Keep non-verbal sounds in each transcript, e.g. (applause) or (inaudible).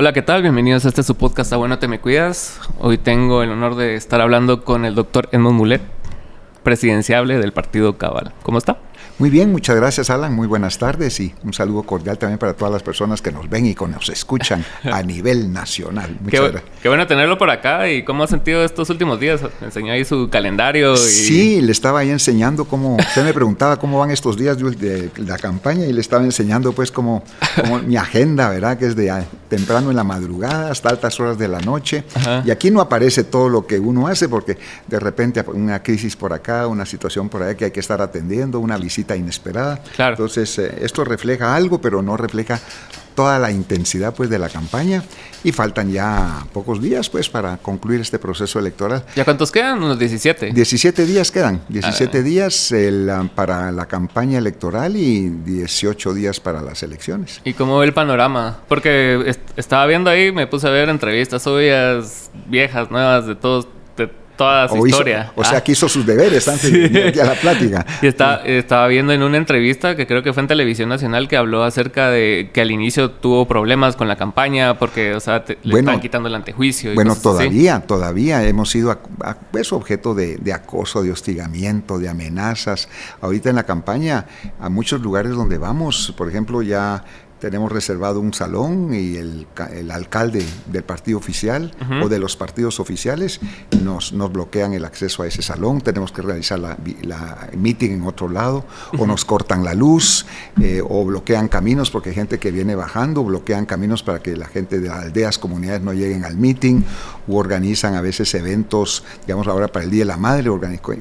Hola, ¿qué tal? Bienvenidos a este su podcast Bueno Te Me Cuidas. Hoy tengo el honor de estar hablando con el doctor Edmond Mulet, presidenciable del partido Cabal. ¿Cómo está? Muy bien, muchas gracias Alan, muy buenas tardes y un saludo cordial también para todas las personas que nos ven y que nos escuchan a (laughs) nivel nacional. Muchas qué, qué, bueno tenerlo por acá y cómo ha sentido estos últimos días. Me enseñó ahí su calendario. Y... Sí, le estaba ahí enseñando cómo, usted me preguntaba cómo van estos días de, la campaña y le estaba enseñando pues como, mi agenda, ¿verdad? Que es de temprano en la madrugada hasta altas horas de la noche. Y aquí no aparece todo lo que uno hace porque de repente una crisis por acá, una situación por allá que hay que estar atendiendo, una visita inesperada. Entonces, eh, esto refleja algo, pero no refleja toda la intensidad pues de la campaña y faltan ya pocos días pues para concluir este proceso electoral. ¿Ya cuántos quedan? Unos 17. 17 días quedan, 17 ah. días para la campaña electoral y 18 días para las elecciones. ¿Y cómo ve el panorama? Porque estaba viendo ahí, me puse a ver entrevistas suyas, viejas, nuevas, de todos toda su historia. o sea, ah. que hizo sus deberes antes de (laughs) a la plática. Y estaba viendo en una entrevista que creo que fue en Televisión Nacional que habló acerca de que al inicio tuvo problemas con la campaña porque, o sea, le estaban quitando el antejuicio. bueno, todavía, todavía hemos sido a, pues, objeto de, de, acoso, de hostigamiento, de amenazas. Ahorita en la campaña, a muchos lugares donde vamos, por ejemplo, ya tenemos reservado un salón y el, el alcalde del partido oficial o de los partidos oficiales nos, nos, bloquean el acceso a ese salón, tenemos que realizar la, la meeting en otro lado, o nos cortan la luz, eh, o bloquean caminos porque hay gente que viene bajando, bloquean caminos para que la gente de las aldeas, comunidades no lleguen al meeting, o organizan a veces eventos, digamos ahora para el Día de la Madre,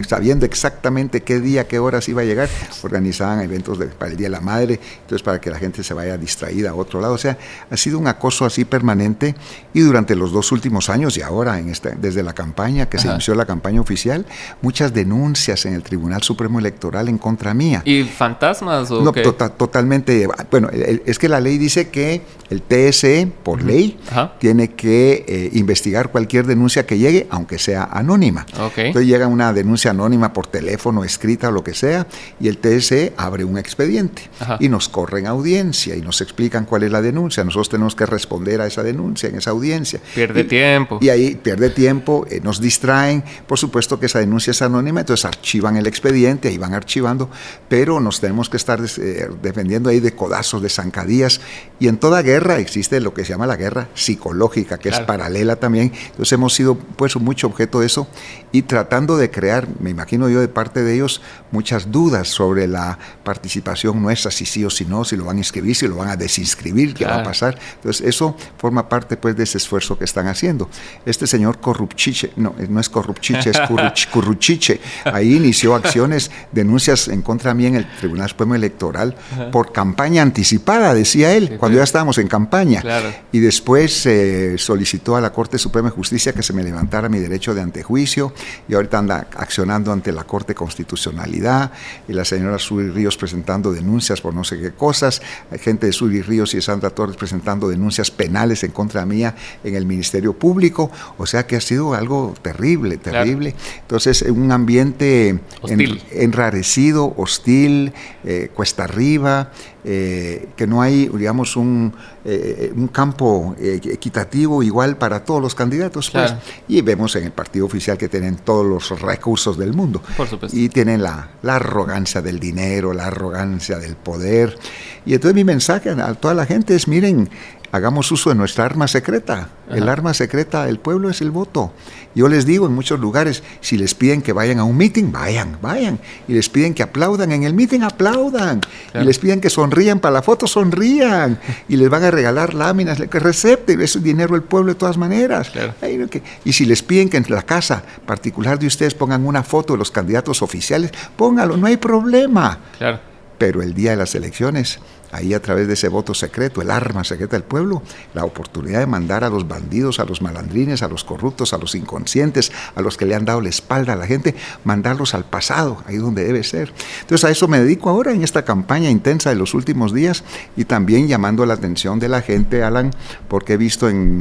sabiendo exactamente qué día, qué horas iba a llegar, organizaban eventos para el Día de la Madre, entonces para que la gente se vaya a distraída a otro lado. O sea, ha sido un acoso así permanente y durante los dos últimos años y ahora, en esta, desde la campaña, que se inició la campaña oficial, muchas denuncias en el Tribunal Supremo Electoral en contra mía. ¿Y fantasmas o No, tota, totalmente. Bueno, es que la ley dice que el TSE, por ley, tiene que eh, investigar cualquier denuncia que llegue, aunque sea anónima. Entonces llega una denuncia anónima por teléfono, escrita o lo que sea, y el TSE abre un expediente y nos corren audiencia y nos explican cuál es la denuncia. Nosotros tenemos que responder a esa denuncia en esa audiencia. Pierde tiempo. Y ahí pierde tiempo, eh, nos distraen. Por supuesto que esa denuncia es anónima, entonces archivan el expediente, ahí van archivando, pero nos tenemos que estar eh, defendiendo ahí de codazos, de zancadillas. Y en toda guerra existe lo que se llama la guerra psicológica, que es paralela también. Entonces hemos sido pues mucho objeto de eso y tratando de crear, me imagino yo de parte de ellos, muchas dudas sobre la participación nuestra, si sí o si no, si lo van a inscribir, si lo van a desinscribir, qué va a pasar. Entonces, eso forma parte pues de ese esfuerzo que están haciendo. Este señor Corrupchiche, no, no es Corrupchiche, es (laughs) Curruchiche, ahí inició acciones, denuncias en contra mí en el Tribunal Supremo Electoral por campaña anticipada, decía él, cuando ya estábamos en campaña. Y después eh, solicitó a la Corte Suprema de Justicia que se me levantara mi derecho de antejuicio y ahorita anda accionando ante la Corte Constitucionalidad y la señora Suri Ríos presentando denuncias por no sé qué cosas, hay gente de Ríos y de Sandra Torres presentando denuncias penales en contra mía en el Ministerio Público, o sea que ha sido algo terrible, terrible. Entonces, un ambiente enrarecido, hostil, eh, cuesta arriba, eh, que no hay, digamos, un, eh, un campo equitativo igual para todos los candidatos. Pues. Y vemos en el partido oficial que tienen todos los recursos del mundo. Y tienen la, la arrogancia del dinero, la arrogancia del poder. Y entonces mi mensaje a toda la gente es, miren, hagamos uso de nuestra arma secreta. El arma secreta del pueblo es el voto. Yo les digo en muchos lugares, si les piden que vayan a un meeting, vayan, vayan. Y les piden que aplaudan en el meeting, aplaudan. Y les piden que sonrían para la foto, sonrían. Y les van a regalar láminas, que recepten, es dinero del pueblo de todas maneras. Y si les piden que en la casa particular de ustedes pongan una foto de los candidatos oficiales, póngalo, no hay problema. Pero el día de las elecciones ahí a través de ese voto secreto, el arma secreta del pueblo, la oportunidad de mandar a los bandidos, a los malandrines, a los corruptos, a los inconscientes, a los que le han dado la espalda a la gente, mandarlos al pasado, ahí donde debe ser. Entonces a eso me dedico ahora en esta campaña intensa de los últimos días y también llamando la atención de la gente, Alan, porque he visto en,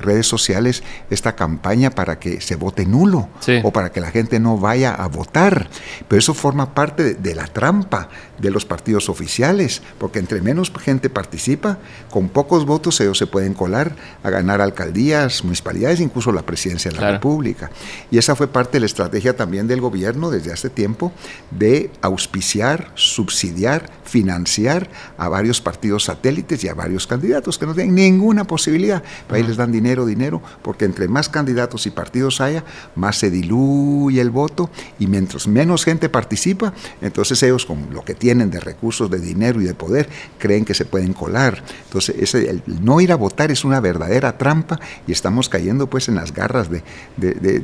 redes sociales esta campaña para que se vote nulo o para que la gente no vaya a votar. Pero eso forma parte de la trampa de los partidos oficiales porque entre menos gente participa, con pocos votos ellos se pueden colar a ganar alcaldías, municipalidades, incluso la presidencia de la República. Y esa fue parte de la estrategia también del gobierno desde hace tiempo de auspiciar, subsidiar, financiar a varios partidos satélites y a varios candidatos que no tienen ninguna posibilidad. ahí les dan dinero, dinero, porque entre más candidatos y partidos haya, más se diluye el voto y mientras menos gente participa, entonces ellos con lo que tienen de recursos, de dinero y de poder, creen que se pueden colar. Entonces, ese, el no ir a votar es una verdadera trampa y estamos cayendo pues en las garras de,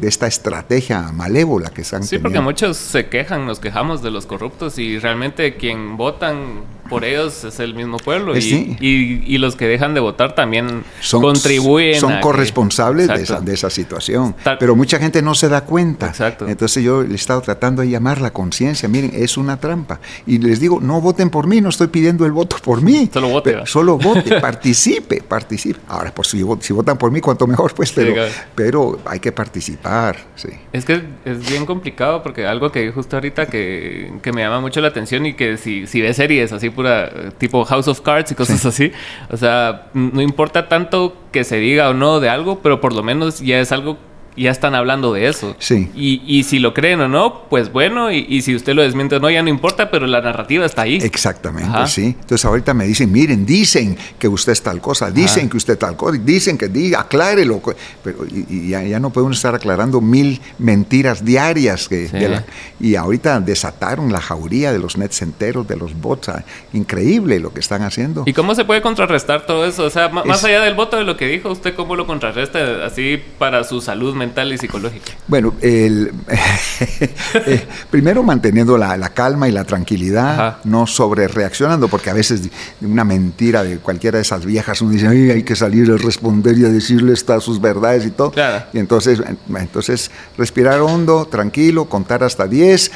esta estrategia malévola que están Sí, porque muchos se quejan, nos quejamos de los corruptos y realmente quien votan por ellos es el mismo pueblo. Eh, y, y, los que dejan de votar también son, contribuyen. Son corresponsables de, esa, de, esa, situación. Pero mucha gente no se da cuenta. Exacto. Entonces yo he estado tratando de llamar la conciencia. Miren, es una trampa. Y les digo, no voten por mí, no estoy pidiendo el voto por mí. Solo vote. solo (laughs) vote, participe, participe. Ahora, pues si, si, votan por mí, cuanto mejor, pues, pero, pero hay que participar. Sí. Es que es bien complicado porque algo que justo ahorita que, que me llama mucho la atención y que si, si ves series así tipo House of Cards y cosas así. O sea, no importa tanto que se diga o no de algo, pero por lo menos ya es algo ya están hablando de eso. Sí. Y, y si lo creen o no, pues bueno, y, y, si usted lo desmiente o no, ya no importa, pero la narrativa está ahí. Exactamente, sí. Entonces ahorita me dicen, miren, dicen que usted es tal cosa, dicen que usted tal cosa, dicen que diga, aclárelo. Pero y, ya, ya, no podemos estar aclarando mil mentiras diarias. Que, y ahorita desataron la jauría de los nets enteros, de los bots. Ah, increíble lo que están haciendo. ¿Y cómo se puede contrarrestar todo eso? O sea, más allá del voto de lo que dijo, ¿usted cómo lo contrarresta así para su salud mental? Y psicológica? Bueno, el, (laughs) eh, primero manteniendo la, calma y la tranquilidad, no sobre reaccionando, porque a veces una mentira de cualquiera de esas viejas uno dice, hay que salir a responder y a decirle estas sus verdades y todo. Y entonces, entonces respirar hondo, tranquilo, contar hasta 10,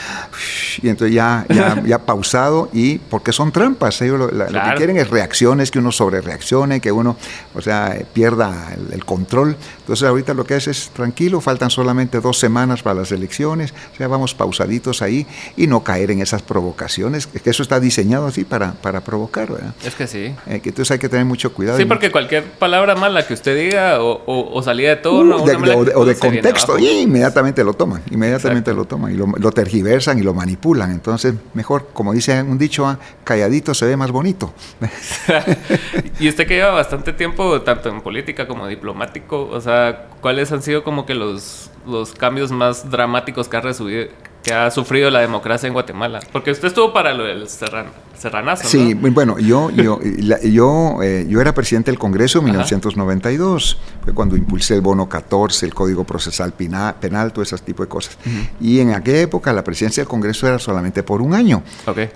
y entonces ya, (laughs) ya, pausado, y porque son trampas, ellos lo, que quieren es reacciones, que uno sobre reaccione, que uno, o sea, pierda el, el control. Entonces ahorita lo que es es tranquilo faltan solamente dos semanas para las elecciones, o sea, vamos pausaditos ahí y no caer en esas provocaciones, que eso está diseñado así para, para provocar, ¿verdad? Es que sí. Eh, que entonces hay que tener mucho cuidado. Sí, porque cualquier palabra mala que usted diga o, o, salida de tono uh, o de, contexto, inmediatamente lo toman, inmediatamente lo toman y lo, tergiversan y lo manipulan. Entonces, mejor, como dice un dicho, ah, calladito se ve más bonito. (laughs) y usted que lleva bastante tiempo, tanto en política como diplomático, o sea, ¿cuáles han sido como que los, los cambios más dramáticos que ha, que ha sufrido la democracia en Guatemala? Porque usted estuvo para lo del Serrano. Serranazo. Sí, bueno, yo, yo, (laughs) yo, eh, yo era presidente del Congreso en 1992, fue cuando impulsé el bono 14, el Código Procesal Penal, todo ese tipo de cosas. Y en aquella época la presidencia del Congreso era solamente por un año.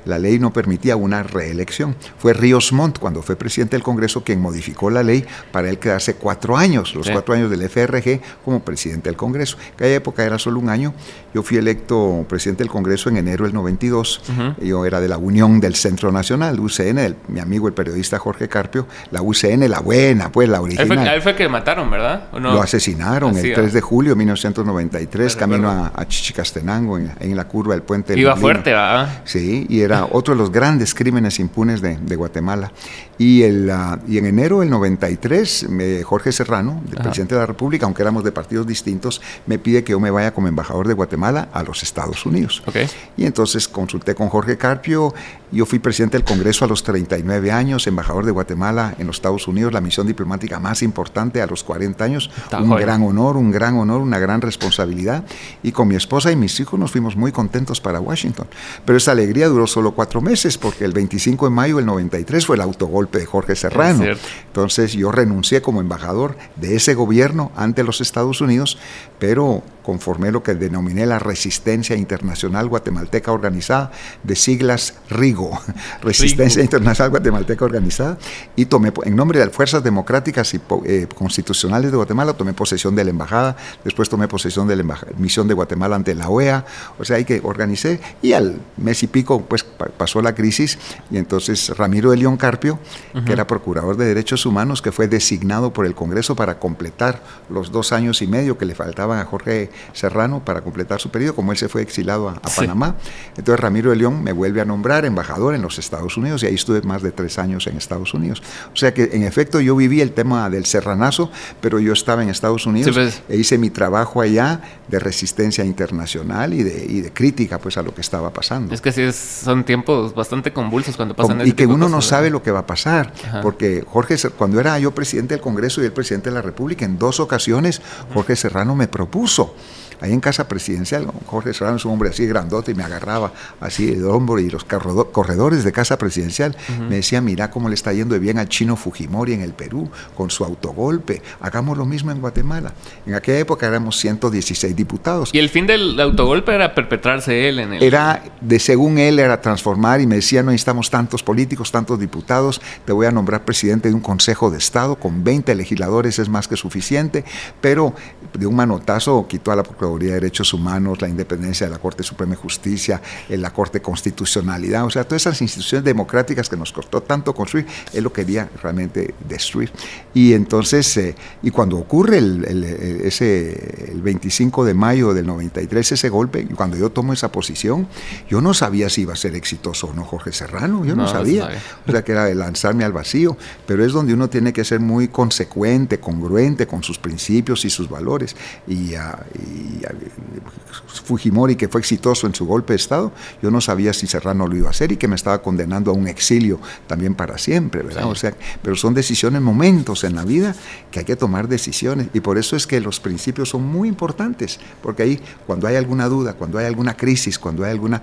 La ley no permitía una reelección. Fue Ríos Montt, cuando fue presidente del Congreso, quien modificó la ley para él quedarse cuatro años, los cuatro años del FRG como presidente del Congreso. En aquella época era solo un año. Yo fui electo presidente del Congreso en enero del 92. Yo era de la Unión del Centro Nacional, UCN, mi amigo el periodista Jorge Carpio, la UCN, la buena, pues la original. Él fue, que mataron, ¿verdad? Lo asesinaron el 3 de julio de 1993, camino a, Chichicastenango, en, la curva del puente. Iba fuerte, ¿verdad? Sí, y era (laughs) otro de los grandes crímenes impunes de, Guatemala. Y, el, ah, y en enero del 93, Jorge Serrano, el presidente de la República, aunque éramos de partidos distintos, me pide que yo me vaya como embajador de Guatemala a los Estados Unidos. Okay. Y entonces consulté con Jorge Carpio, yo fui presidente del Congreso a los 39 años, embajador de Guatemala en los Estados Unidos, la misión diplomática más importante a los 40 años. un gran honor, un gran honor, una gran responsabilidad. Y con mi esposa y mis hijos nos fuimos muy contentos para Washington. Pero esa alegría duró solo cuatro meses, porque el 25 de mayo del 93 fue el autogolpe de Jorge Serrano. Entonces yo renuncié como embajador de ese gobierno ante los Estados Unidos, pero conformé lo que denominé la Resistencia Internacional Guatemalteca Organizada, de siglas RIGO, (laughs) Resistencia Internacional Guatemalteca Organizada, y tomé, en nombre de las Fuerzas Democráticas y eh, Constitucionales de Guatemala, tomé posesión de la embajada, después tomé posesión de la misión de Guatemala ante la OEA, o sea, hay que organicé, y al mes y pico, pues pasó la crisis, y entonces Ramiro de León Carpio, que era procurador de derechos humanos, que fue designado por el Congreso para completar los dos años y medio que le a Jorge Serrano para completar su periodo, como él se fue exilado a, Panamá. Entonces Ramiro de León me vuelve a nombrar embajador en los Estados Unidos y ahí estuve más de tres años en Estados Unidos. O sea que en efecto yo viví el tema del serranazo, pero yo estaba en Estados Unidos pues. e hice mi trabajo allá de resistencia internacional y de, y de crítica pues a lo que estaba pasando. Es que sí, son tiempos bastante convulsos cuando pasan Y que uno no sabe lo que va a pasar, porque Jorge, cuando era yo presidente del Congreso y el presidente de la República, en dos ocasiones Jorge Serrano me propuso. Ahí en casa presidencial, Jorge Serrano es un hombre así grandote y me agarraba así el hombro y los corredores de casa presidencial me decía, mira cómo le está yendo de bien al chino Fujimori en el Perú con su autogolpe, hagamos lo mismo en Guatemala. En aquella época éramos 116 diputados. Y el fin del autogolpe era perpetrarse él en el... Era, de según él, era transformar y me decía, no necesitamos tantos políticos, tantos diputados, te voy a nombrar presidente de un Consejo de Estado con 20 legisladores es más que suficiente, pero de un manotazo quitó a la de Derechos Humanos, la independencia de la Corte Suprema de Justicia, eh, la Corte Constitucionalidad, o sea, todas esas instituciones democráticas que nos costó tanto construir, él lo quería realmente destruir. Y entonces, eh, y cuando ocurre el, ese, el 25 de mayo del 93, ese golpe, y cuando yo tomo esa posición, yo no sabía si iba a ser exitoso o no Jorge Serrano, yo no, sabía. O sea, que era de lanzarme al vacío, pero es donde uno tiene que ser muy consecuente, congruente con sus principios y sus valores. Y, ah, Fujimori, que fue exitoso en su golpe de Estado, yo no sabía si Serrano lo iba a hacer y que me estaba condenando a un exilio también para siempre, ¿verdad? O sea, pero son decisiones, momentos en la vida que hay que tomar decisiones y por eso es que los principios son muy importantes, porque ahí cuando hay alguna duda, cuando hay alguna crisis, cuando hay alguna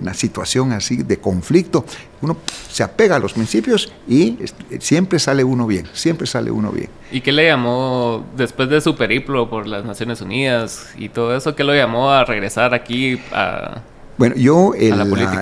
una situación así de conflicto, uno se apega a los principios y siempre sale uno bien, siempre sale uno bien. ¿Y qué le llamó después de su periplo por las Naciones Unidas y todo eso? ¿Qué lo llamó a regresar aquí a, bueno, yo,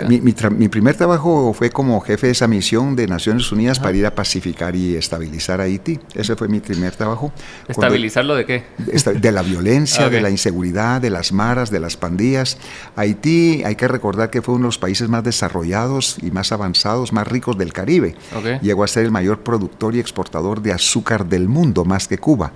mi, primer trabajo fue como jefe de esa misión de Naciones Unidas para ir a pacificar y estabilizar Haití. Ese fue mi primer trabajo. ¿Estabilizarlo de qué? De la violencia, (laughs) de la inseguridad, de las maras, de las pandillas. Haití, hay que recordar que fue uno de los países más desarrollados y más avanzados, más ricos del Caribe. Llegó a ser el mayor productor y exportador de azúcar del mundo, más que Cuba.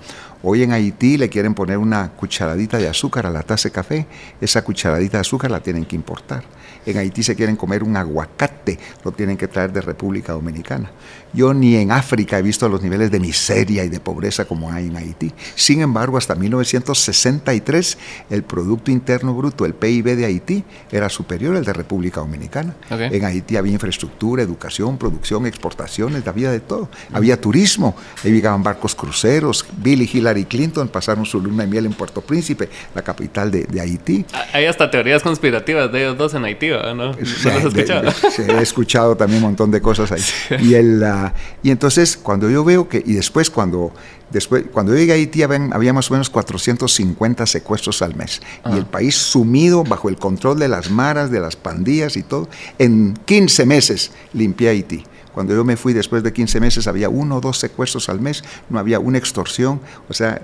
Hoy en Haití le quieren poner una cucharadita de azúcar a la taza de café, esa cucharadita de azúcar la tienen que importar. En Haití se quieren comer un aguacate, lo tienen que traer de República Dominicana. Yo ni en África he visto los niveles de miseria y de pobreza como hay en Haití. Sin embargo, hasta 1963 el Producto Interno Bruto, el PIB de Haití, era superior al de República Dominicana. En Haití había infraestructura, educación, producción, exportaciones, había de todo. Había turismo, ahí llegaban barcos cruceros, Bill y Hillary Clinton pasaron su luna de miel en Puerto Príncipe, la capital de, Haití. Hay hasta teorías conspirativas de ellos dos en Haití, ¿no? Sí, has escuchado? he escuchado también un montón de cosas ahí. Y, el, ah, y entonces, cuando yo veo que, y después cuando, después, cuando yo llegué a Haití, había, más o menos 450 secuestros al mes. Y ah. el país sumido bajo el control de las maras, de las pandillas y todo. En 15 meses limpié Haití. Cuando yo me fui después de 15 meses había uno o dos secuestros al mes, no había una extorsión, o sea,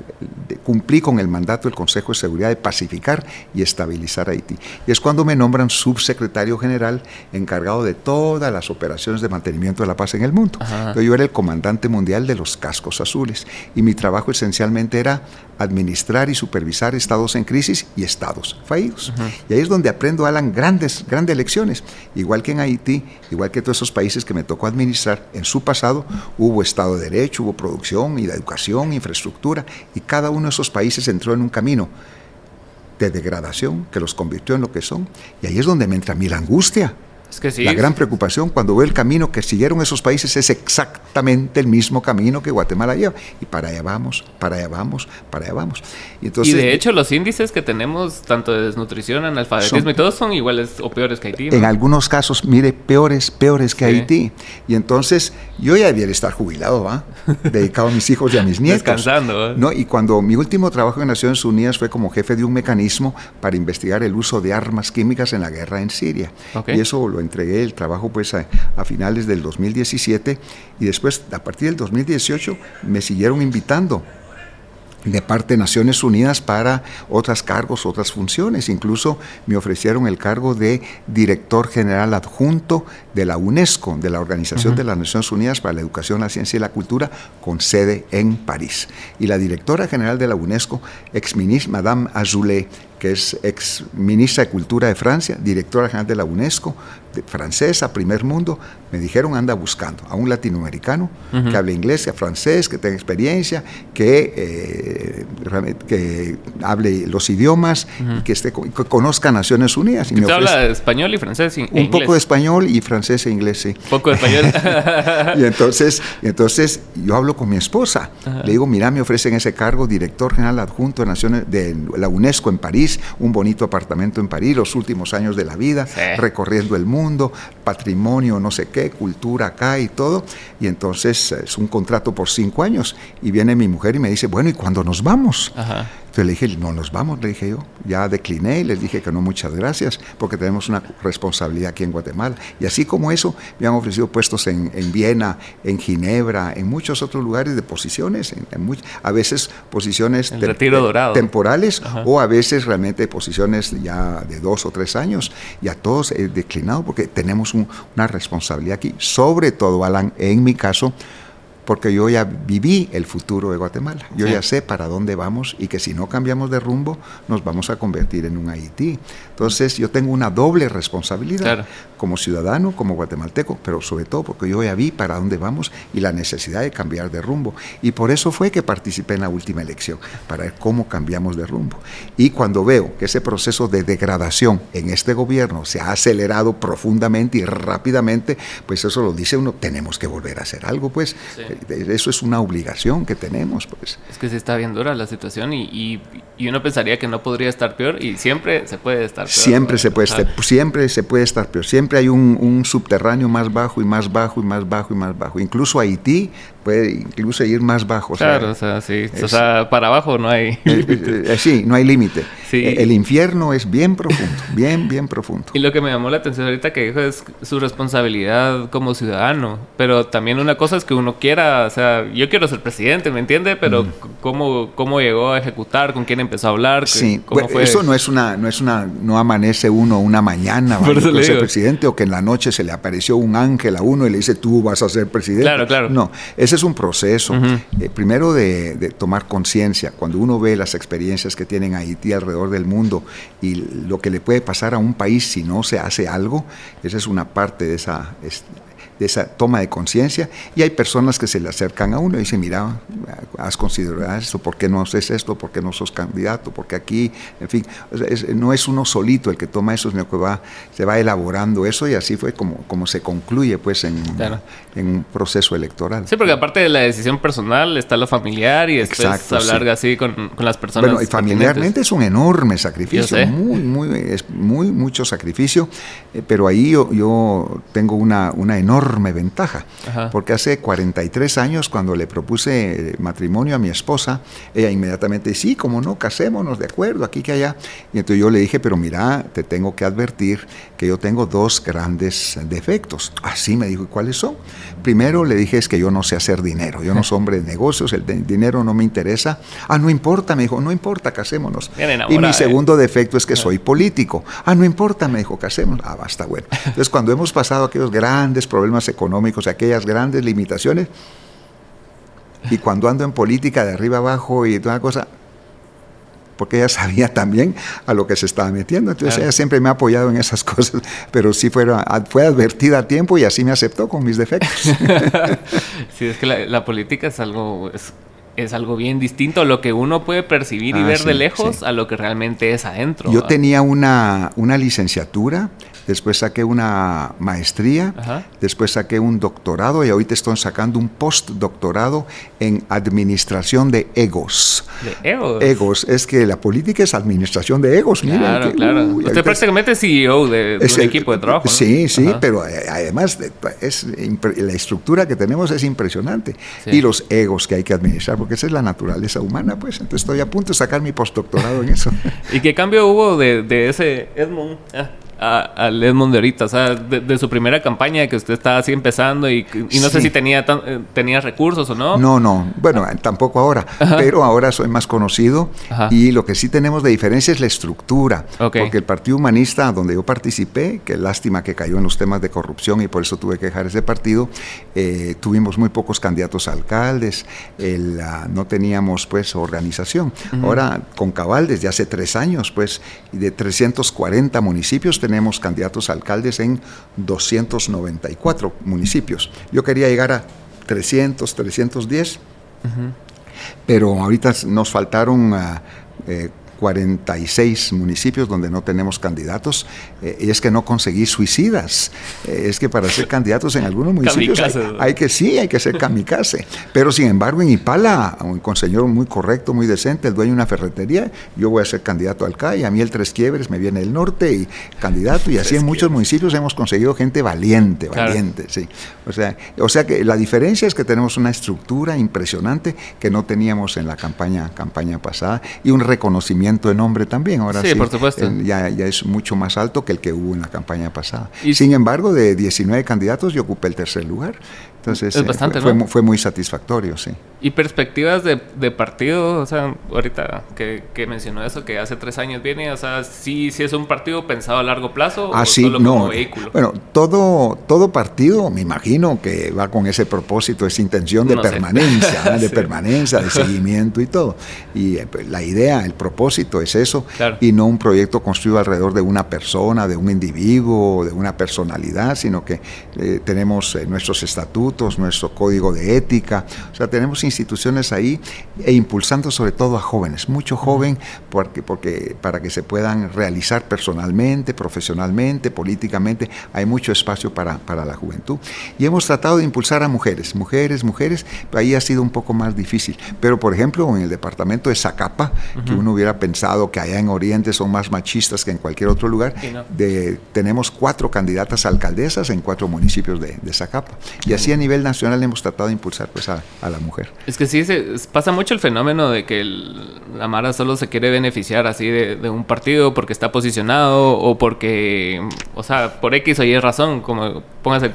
cumplí con el mandato del Consejo de Seguridad de pacificar y estabilizar Haití. Y es cuando me nombran subsecretario general encargado de todas las operaciones de mantenimiento de la paz en el mundo. Yo era el comandante mundial de los cascos azules y mi trabajo esencialmente era administrar y supervisar estados en crisis y estados fallidos. Y ahí es donde aprendo, Alan, grandes, grandes lecciones. Igual que en Haití, igual que todos esos países que me tocó administrar, en su pasado hubo Estado de Derecho, hubo producción y de educación, infraestructura, y cada uno de esos países entró en un camino de degradación que los convirtió en lo que son. Y ahí es donde me entra a mí la angustia la gran preocupación cuando veo el camino que siguieron esos países es exactamente el mismo camino que Guatemala lleva. Y para allá vamos, para allá vamos, para allá vamos. Y, entonces, y de hecho los índices que tenemos, tanto de desnutrición, analfabetismo y todos son iguales o peores que Haití. En algunos casos, mire, peores, peores que Haití. Y entonces yo ya debiera estar jubilado, ¿va? Dedicado a mis hijos y a mis (laughs) nietos. Descansando. ¿no? Y cuando mi último trabajo en Naciones Unidas fue como jefe de un mecanismo para investigar el uso de armas químicas en la guerra en Siria. Y eso lo entregué el trabajo pues a, finales del 2017 y después a partir del 2018 me siguieron invitando de parte de Naciones Unidas para otros cargos, otras funciones. Incluso me ofrecieron el cargo de director general adjunto de la UNESCO, de la Organización de las Naciones Unidas para la Educación, la Ciencia y la Cultura, con sede en París. Y la directora general de la UNESCO, ex ministra Madame Azoulay, que es ex ministra de Cultura de Francia, directora general de la UNESCO, francesa, primer mundo, me dijeron anda buscando a un latinoamericano que hable inglés, que francés, que tenga experiencia, que, eh, que hable los idiomas y que, esté, que conozca Naciones Unidas. Y me habla español y francés Un poco de español y francés e inglés, sí. Un poco de español. (laughs) y entonces, entonces yo hablo con mi esposa. Le digo, mira, me ofrecen ese cargo, director general adjunto de, Naciones, de la UNESCO en París, un bonito apartamento en París, los últimos años de la vida, recorriendo el mundo patrimonio, no sé qué, cultura acá y todo. Y entonces es un contrato por cinco años. Y viene mi mujer y me dice, bueno, ¿y cuándo nos vamos? Entonces le dije, no nos vamos, le dije yo. Ya decliné y les dije que no, muchas gracias, porque tenemos una responsabilidad aquí en Guatemala. Y así como eso, me han ofrecido puestos en, Viena, en Ginebra, en muchos otros lugares de posiciones, en, a veces posiciones temporales o a veces realmente posiciones ya de dos o tres años. Y a todos he declinado porque tenemos una responsabilidad aquí. Sobre todo, Alan, en mi caso, porque yo ya viví el futuro de Guatemala. Yo ya sé para dónde vamos y que si no cambiamos de rumbo nos vamos a convertir en un Haití. Entonces yo tengo una doble responsabilidad como ciudadano, como guatemalteco, pero sobre todo porque yo ya vi para dónde vamos y la necesidad de cambiar de rumbo. Y por eso fue que participé en la última elección, para ver cómo cambiamos de rumbo. Y cuando veo que ese proceso de degradación en este gobierno se ha acelerado profundamente y rápidamente, pues eso lo dice uno, tenemos que volver a hacer algo, pues. Eso es una obligación que tenemos, pues. Es que se está bien dura la situación y, uno pensaría que no podría estar peor y siempre se puede estar peor. Siempre se puede, estar, siempre se puede estar peor. Siempre hay un, subterráneo más bajo y más bajo y más bajo y más bajo. Incluso Haití puede incluso ir más bajo. Claro, o sea, sí. o sea, para abajo no hay. Eh, (laughs) eh, eh, sí, no hay límite. El infierno es bien profundo, bien, bien profundo. Y lo que me llamó la atención ahorita que dijo es su responsabilidad como ciudadano. Pero también una cosa es que uno quiera, o sea, yo quiero ser presidente, ¿me entiende? Pero mm. ¿cómo, ¿cómo llegó a ejecutar? ¿Con quién empezó a hablar? Sí, eso no es una, no es una, no amanece uno una mañana para ser presidente o que en la noche se le apareció un ángel a uno y le dice tú vas a ser presidente. Claro, claro. No, ese es un proceso. Eh, primero de, de tomar conciencia. Cuando uno ve las experiencias que tienen Haití alrededor del mundo y lo que le puede pasar a un país si no se hace algo, esa es una parte de esa de esa toma de conciencia y hay personas que se le acercan a uno y dicen, mira, has considerado esto, ¿por qué no haces esto? ¿Por qué no sos candidato? ¿Por qué aquí? En fin, no es uno solito el que toma eso, sino que va, se va elaborando eso y así fue como, como se concluye pues en, en un proceso electoral. Sí, porque aparte de la decisión personal está lo familiar y después hablar así con, con, las personas. Bueno, y familiarmente es un enorme sacrificio, muy, muy, es muy, mucho sacrificio, eh, pero ahí yo, yo tengo una, una enorme ventaja, porque hace 43 años cuando le propuse matrimonio a mi esposa, ella inmediatamente, sí, como no, casémonos, de acuerdo, aquí que allá. Y entonces yo le dije, pero mira, te tengo que advertir que yo tengo dos grandes defectos. Así me dijo, ¿y cuáles son? Primero le dije, es que yo no sé hacer dinero, yo no (laughs) soy hombre de negocios, el dinero no me interesa. Ah, no importa, me dijo, no importa, casémonos. Y mi segundo defecto es que soy político. Ah, no importa, me dijo, casémonos. Ah, basta, bueno. Entonces cuando hemos pasado aquellos grandes problemas económicos, aquellas grandes limitaciones. Y cuando ando en política de arriba abajo y toda cosa, porque ella (laughs) sabía también a lo que se estaba metiendo. Entonces ella siempre me ha apoyado en esas (laughs) cosas, pero sí fue, fue advertida a tiempo y así me aceptó con mis defectos. (laughs) sí, es que la, política es algo... Es, algo bien distinto a lo que uno puede percibir y ah, ver de lejos a lo que realmente es adentro. Yo tenía una, una licenciatura después saqué una maestría, después saqué un doctorado y ahorita estoy sacando un postdoctorado en administración de egos. ¿De egos? Egos, es que la política es administración de egos. Claro, claro. Usted prácticamente es CEO de, un equipo de trabajo. Sí, sí, pero además es, la estructura que tenemos es impresionante. Y los egos que hay que administrar, porque esa es la naturaleza humana, pues. Entonces estoy a punto de sacar mi postdoctorado en eso. (laughs) ¿Y qué cambio hubo de, ese Edmund? Ah, al Edmond de ahorita? O sea, de, su primera campaña que usted estaba así empezando y, no sé si tenía, eh, tenía recursos o no. No, no, bueno, tampoco ahora, pero ahora soy más conocido y lo que sí tenemos de diferencia es la estructura, porque el Partido Humanista donde yo participé, que lástima que cayó en los temas de corrupción y por eso tuve que dejar ese partido, eh, tuvimos muy pocos candidatos a alcaldes, no teníamos pues organización. Ahora con Cabal desde hace tres años pues de 340 municipios tenemos candidatos a alcaldes en 294 municipios. Yo quería llegar a 300, 310, pero ahorita nos faltaron... Uh, 46 municipios donde no tenemos candidatos, eh, y es que no conseguí suicidas. Eh, es que para ser candidatos en algunos municipios hay, que sí, hay que ser kamikaze. Pero sin embargo en Ipala, un consejo muy correcto, muy decente, el dueño de una ferretería, yo voy a ser candidato al CAI, a mí el Tres Quiebres me viene del norte y candidato, y así en muchos municipios hemos conseguido gente valiente, valiente, sí. O sea, o sea que la diferencia es que tenemos una estructura impresionante que no teníamos en la campaña, campaña pasada y un reconocimiento de nombre también. Ahora sí, por supuesto. ya, ya, es mucho más alto que el que hubo en la campaña pasada. Y Sin embargo, de 19 candidatos yo ocupé el tercer lugar. Entonces, es bastante, fue, fue, muy satisfactorio, sí. ¿Y perspectivas de, de partido? O sea, ahorita que, que, mencionó eso, que hace tres años viene, o sea, ¿sí, sí es un partido pensado a largo plazo ah, o solo no. como vehículo? Bueno, todo, todo partido, me imagino que va con ese propósito, esa intención de (laughs) permanencia, de permanencia, (laughs) de seguimiento y todo. Y eh, pues, la idea, el propósito es eso, y no un proyecto construido alrededor de una persona, de un individuo, de una personalidad, sino que eh, tenemos eh, nuestros estatutos, nuestro código de ética, o sea, tenemos instituciones ahí e impulsando sobre todo a jóvenes, mucho joven, porque, porque para que se puedan realizar personalmente, profesionalmente, políticamente, hay mucho espacio para, para la juventud. Y hemos tratado de impulsar a mujeres, mujeres, mujeres, ahí ha sido un poco más difícil, pero por ejemplo en el departamento de Zacapa, que uno hubiera pensado que allá en Oriente son más machistas que en cualquier otro lugar, de, tenemos cuatro candidatas alcaldesas en cuatro municipios de, de Zacapa. Y así en nivel nacional hemos tratado de impulsar pues a, la mujer. Es que sí, se, pasa mucho el fenómeno de que la Mara solo se quiere beneficiar así de, un partido porque está posicionado o porque, o sea, por X o Y razón, como póngase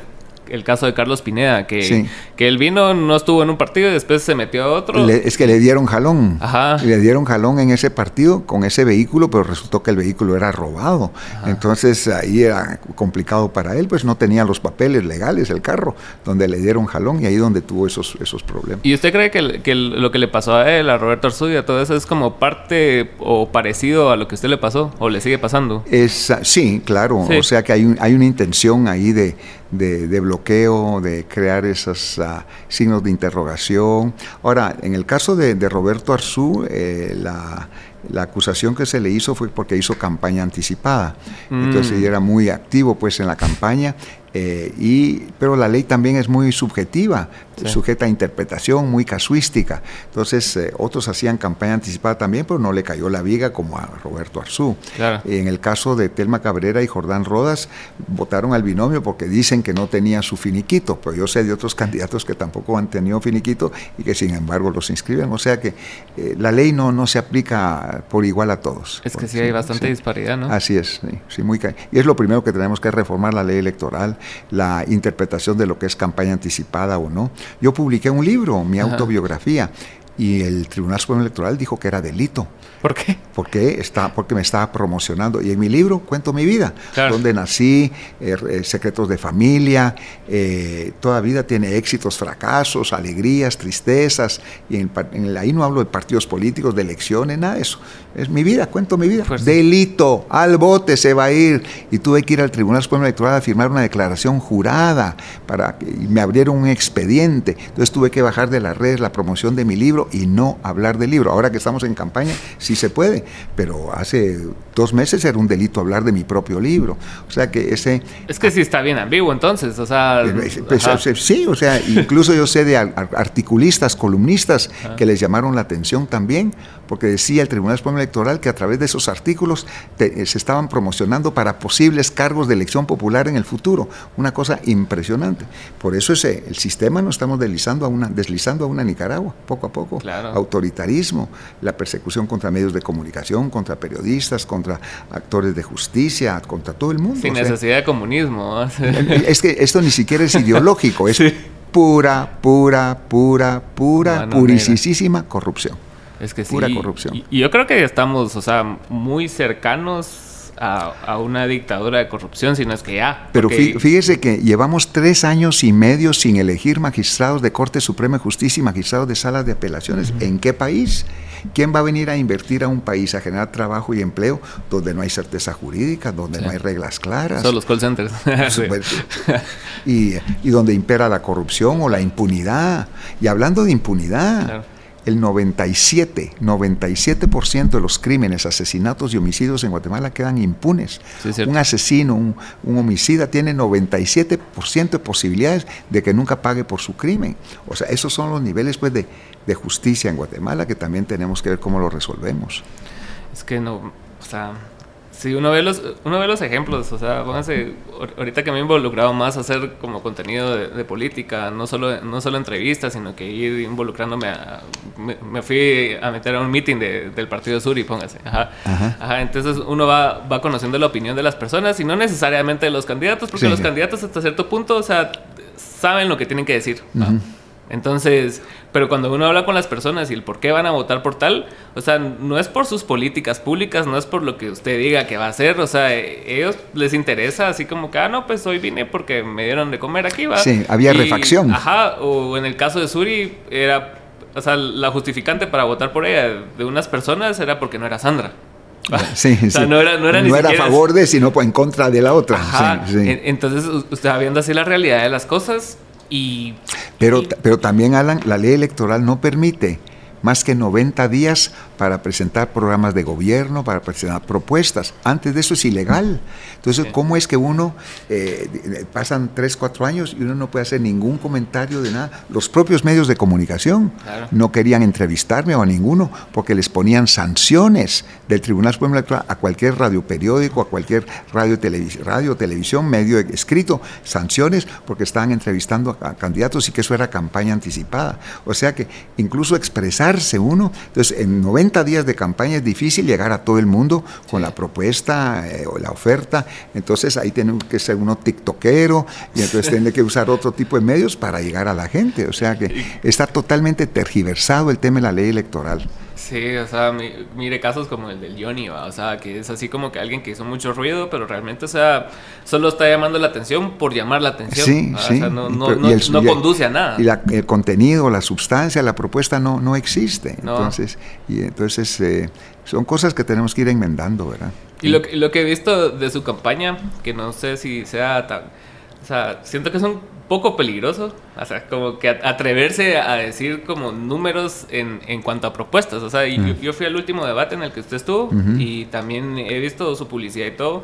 el caso de Carlos Pineda, que, que él vino, no estuvo en un partido y después se metió a otro. es que le dieron jalón. Ajá. Le dieron jalón en ese partido con ese vehículo, pero resultó que el vehículo era robado. Entonces ahí era complicado para él, pues no tenía los papeles legales el carro, donde le dieron jalón y ahí donde tuvo esos, esos problemas. ¿Y usted cree que, que lo que le pasó a él, a Roberto Arzudia, todo eso es como parte o parecido a lo que a usted le pasó o le sigue pasando? Es, sí, claro. O sea que hay, hay una intención ahí de, de, bloqueo, de crear esos ah, signos de interrogación. Ahora, en el caso de, Roberto Arzú, eh, la, acusación que se le hizo fue porque hizo campaña anticipada. Entonces, él mm. era muy activo pues en la campaña eh, y, pero la ley también es muy subjetiva, sujeta a interpretación, muy casuística. Entonces, eh, otros hacían campaña anticipada también, pero no le cayó la viga como a Roberto Arzú. En el caso de Telma Cabrera y Jordán Rodas, votaron al binomio porque dicen que no tenía su finiquito, pero yo sé de otros candidatos que tampoco han tenido finiquito y que sin embargo los inscriben. O sea que eh, la ley no, no se aplica por igual a todos. Es que sí, hay bastante disparidad, ¿no? Así es, sí, muy y es lo primero que tenemos que reformar la ley electoral la interpretación de lo que es campaña anticipada o no. Yo publiqué un libro, mi autobiografía, y el Tribunal Supremo Electoral dijo que era delito. ¿Por qué? Porque, está, porque me estaba promocionando. Y en mi libro cuento mi vida, donde nací, eh, eh, secretos de familia, eh, toda vida tiene éxitos, fracasos, alegrías, tristezas. Y en, ahí no hablo de partidos políticos, de elecciones, nada de eso. Es mi vida, cuento mi vida. Pues delito, al bote se va a ir. Y tuve que ir al Tribunal Supremo Electoral a firmar una declaración jurada para que y me abrieron un expediente. Entonces tuve que bajar de las redes la promoción de mi libro y no hablar del libro. Ahora que estamos en campaña, sí se puede, pero hace dos meses era un delito hablar de mi propio libro. O sea que ese... Es que sí está bien ambiguo entonces, o sea... Eh, pues, sí, o sea, incluso yo sé de articulistas, columnistas que les llamaron la atención también, porque decía el Tribunal Supremo Electoral que a través de esos artículos eh, se estaban promocionando para posibles cargos de elección popular en el futuro. Una cosa impresionante. Por eso ese, el sistema no estamos deslizando a una, deslizando a una Nicaragua, poco a poco tiempo. (laughs) Autoritarismo, la persecución contra medios de comunicación, contra periodistas, contra actores de justicia, contra todo el mundo. Sin necesidad de comunismo. (laughs) Es que esto ni siquiera es (laughs) ideológico, es pura, pura, pura, pura, purisísima corrupción. Es que Pura corrupción. Y, yo creo que estamos, o sea, muy cercanos a, una dictadura de corrupción, sino es que ya. Pero fíjese que llevamos tres años y medio sin elegir magistrados de Corte Suprema de Justicia y magistrados de salas de apelaciones. ¿En qué país? ¿Quién va a venir a invertir a un país, a generar trabajo y empleo donde no hay certeza jurídica, donde no hay reglas claras? Son los call centers. (laughs) y, y, donde impera la corrupción o la impunidad. Y hablando de impunidad el 97, 97% de los crímenes, asesinatos y homicidios en Guatemala quedan impunes. un asesino, un, homicida tiene 97% de posibilidades de que nunca pague por su crimen. O sea, esos son los niveles pues, de, de justicia en Guatemala que también tenemos que ver cómo lo resolvemos. Es que no, o sea, Sí, uno ve los, uno ve los ejemplos, o sea, pónganse, ahorita que me he involucrado más a hacer como contenido de, política, no solo, no solo entrevistas, sino que ir involucrándome a, me, fui a meter a un meeting del partido Sur y póngase, ajá, ajá. entonces uno va, va conociendo la opinión de las personas y no necesariamente de los candidatos, porque los candidatos hasta cierto punto, o sea, saben lo que tienen que decir, entonces, pero cuando uno habla con las personas y el por qué van a votar por tal, o sea, no es por sus políticas públicas, no es por lo que usted diga que va a hacer, o sea, e, ellos les interesa así como que, ah, no, pues hoy vine porque me dieron de comer aquí, va. Sí, había refacción. Ajá, o en el caso de Suri, era, o sea, la justificante para votar por ella de unas personas era porque no era Sandra. (laughs) Sí, o sea, no era, no era, no era a favor de, sino en contra de la otra. Ajá. Entonces, usted va viendo así la realidad de las cosas y, pero, pero también, Alan, la ley electoral no permite más que 90 días para presentar programas de gobierno, para presentar propuestas. Antes de eso es ilegal. Entonces, ¿cómo es que uno, eh, pasan 3, 4 años y uno no puede hacer ningún comentario de nada? Los propios medios de comunicación no querían entrevistarme o a ninguno porque les ponían sanciones del Tribunal Supremo Electoral a cualquier radio periódico, a cualquier radio, televisión, radio televisión, medio escrito, sanciones porque estaban entrevistando a candidatos y que eso era campaña anticipada. O sea que incluso uno, entonces en 90 días de campaña es difícil llegar a todo el mundo con la propuesta eh, o la oferta. Entonces ahí tiene que ser uno tiktokero y entonces tiene que usar otro tipo de medios para llegar a la gente. O sea que está totalmente tergiversado el tema de la ley electoral. Sí, o sea, mire casos como el del Johnny, o sea, que es así como que alguien que hizo mucho ruido, pero realmente, o sea, solo está llamando la atención por llamar la atención. Sí, sí. O sea, no, no, no, conduce a nada. Y el contenido, la sustancia, la propuesta no, no existe. Entonces, y entonces eh, son cosas que tenemos que ir enmendando, ¿verdad? Y lo, lo que he visto de su campaña, que no sé si sea tan... O sea, siento que es un poco peligroso, o sea, como que atreverse a decir como números en, en cuanto a propuestas, o sea, yo, fui al último debate en el que usted estuvo y también he visto su publicidad y todo.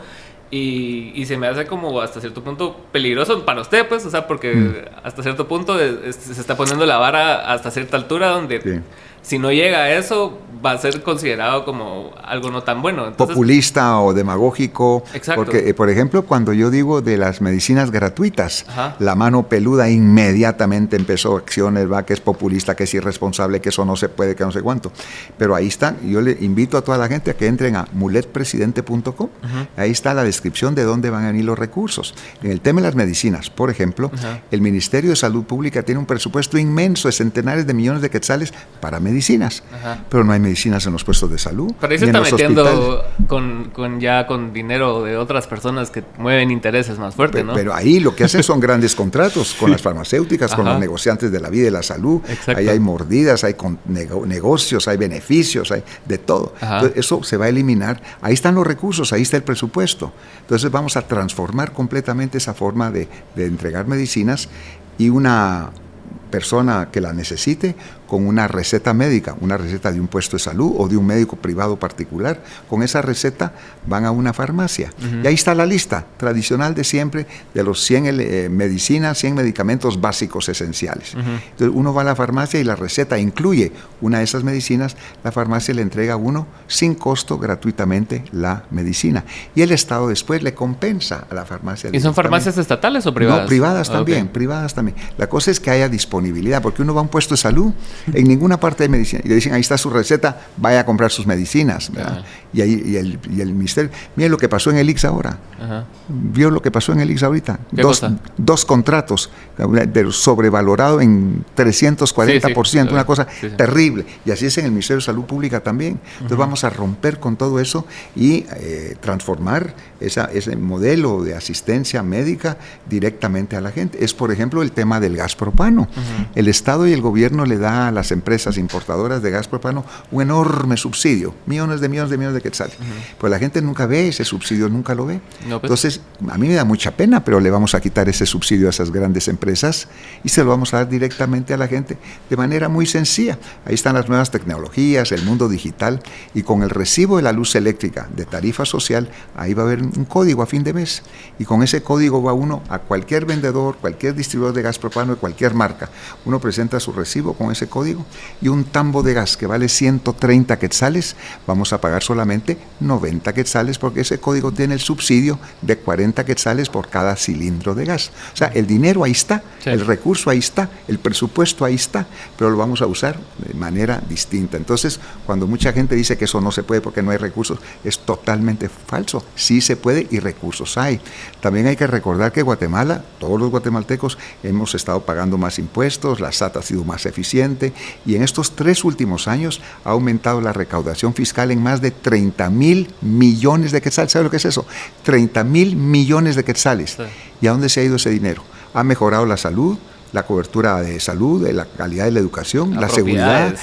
Y, y, se me hace como hasta cierto punto peligroso para usted, pues, o sea, porque hasta cierto punto se está poniendo la vara hasta cierta altura donde si no llega a eso, va a ser considerado como algo no tan bueno. Populista o demagógico. Exacto. Porque, eh, por ejemplo, cuando yo digo de las medicinas gratuitas, la mano peluda inmediatamente empezó acciones, va, que es populista, que es irresponsable, que eso no se puede, que no sé cuánto. Pero ahí está, yo le invito a toda la gente a que entren a muletpresidente.com. Ahí está la descripción de dónde van a venir los recursos. En el tema de las medicinas, por ejemplo, el Ministerio de Salud Pública tiene un presupuesto inmenso de centenares de millones de quetzales para medicinas medicinas, pero no hay medicinas en los puestos de salud. Pero ahí se está metiendo con, con, ya con dinero de otras personas que mueven intereses más fuertes, ¿no? Pero ahí lo que hacen son (laughs) grandes contratos con las farmacéuticas, con los negociantes de la vida y la salud. Ahí hay mordidas, hay negocios, hay beneficios, hay de todo. eso se va a eliminar. Ahí están los recursos, ahí está el presupuesto. Entonces vamos a transformar completamente esa forma de, de entregar medicinas y una persona que la necesite con una receta médica, una receta de un puesto de salud o de un médico privado particular. Con esa receta van a una farmacia. Y ahí está la lista tradicional de siempre de los 100 eh, medicinas, 100 medicamentos básicos esenciales. Entonces uno va a la farmacia y la receta incluye una de esas medicinas, la farmacia le entrega a uno sin costo gratuitamente la medicina. Y el Estado después le compensa a la farmacia. ¿Y son farmacias estatales o privadas? No, privadas también, privadas también. La cosa es que haya disponibilidad, porque uno va a un puesto de salud En ninguna parte de medicina. Y le dicen, ahí está su receta, vaya a comprar sus medicinas. Y, ahí, y, el, y el ministerio. Miren lo que pasó en el IX ahora. ¿Vio lo que pasó en el IX ahorita? Dos, dos, contratos, sobrevalorado en 340%, una cosa terrible. Y así es en el Ministerio de Salud Pública también. Entonces vamos a romper con todo eso y eh, transformar esa, ese modelo de asistencia médica directamente a la gente. Es, por ejemplo, el tema del gas propano. El Estado y el gobierno le da a las empresas importadoras de gas propano un enorme subsidio, millones de millones de millones de quetzales. Pues la gente nunca ve ese subsidio, nunca lo ve. Pues. Entonces, a mí me da mucha pena, pero le vamos a quitar ese subsidio a esas grandes empresas y se lo vamos a dar directamente a la gente de manera muy sencilla. Ahí están las nuevas tecnologías, el mundo digital y con el recibo de la luz eléctrica de tarifa social, ahí va a haber un código a fin de mes y con ese código va uno a cualquier vendedor, cualquier distribuidor de gas propano de cualquier marca. Uno presenta su recibo con ese código y un tambo de gas que vale 130 quetzales, vamos a pagar solamente 90 quetzales porque ese código tiene el subsidio de 40 quetzales por cada cilindro de gas. O sea, el dinero ahí está, el recurso ahí está, el presupuesto ahí está, pero lo vamos a usar de manera distinta. Entonces, cuando mucha gente dice que eso no se puede porque no hay recursos, es totalmente falso. Sí se puede y recursos hay. También hay que recordar que Guatemala, todos los guatemaltecos, hemos estado pagando más impuestos, la SAT ha sido más eficiente y en estos tres últimos años ha aumentado la recaudación fiscal en más de 30 mil millones de quetzales. ¿Sabe lo que es eso? 30 mil millones de quetzales. ¿Y a dónde se ha ido ese dinero? Ha mejorado la salud, la cobertura de salud, la calidad de la educación, la, seguridad.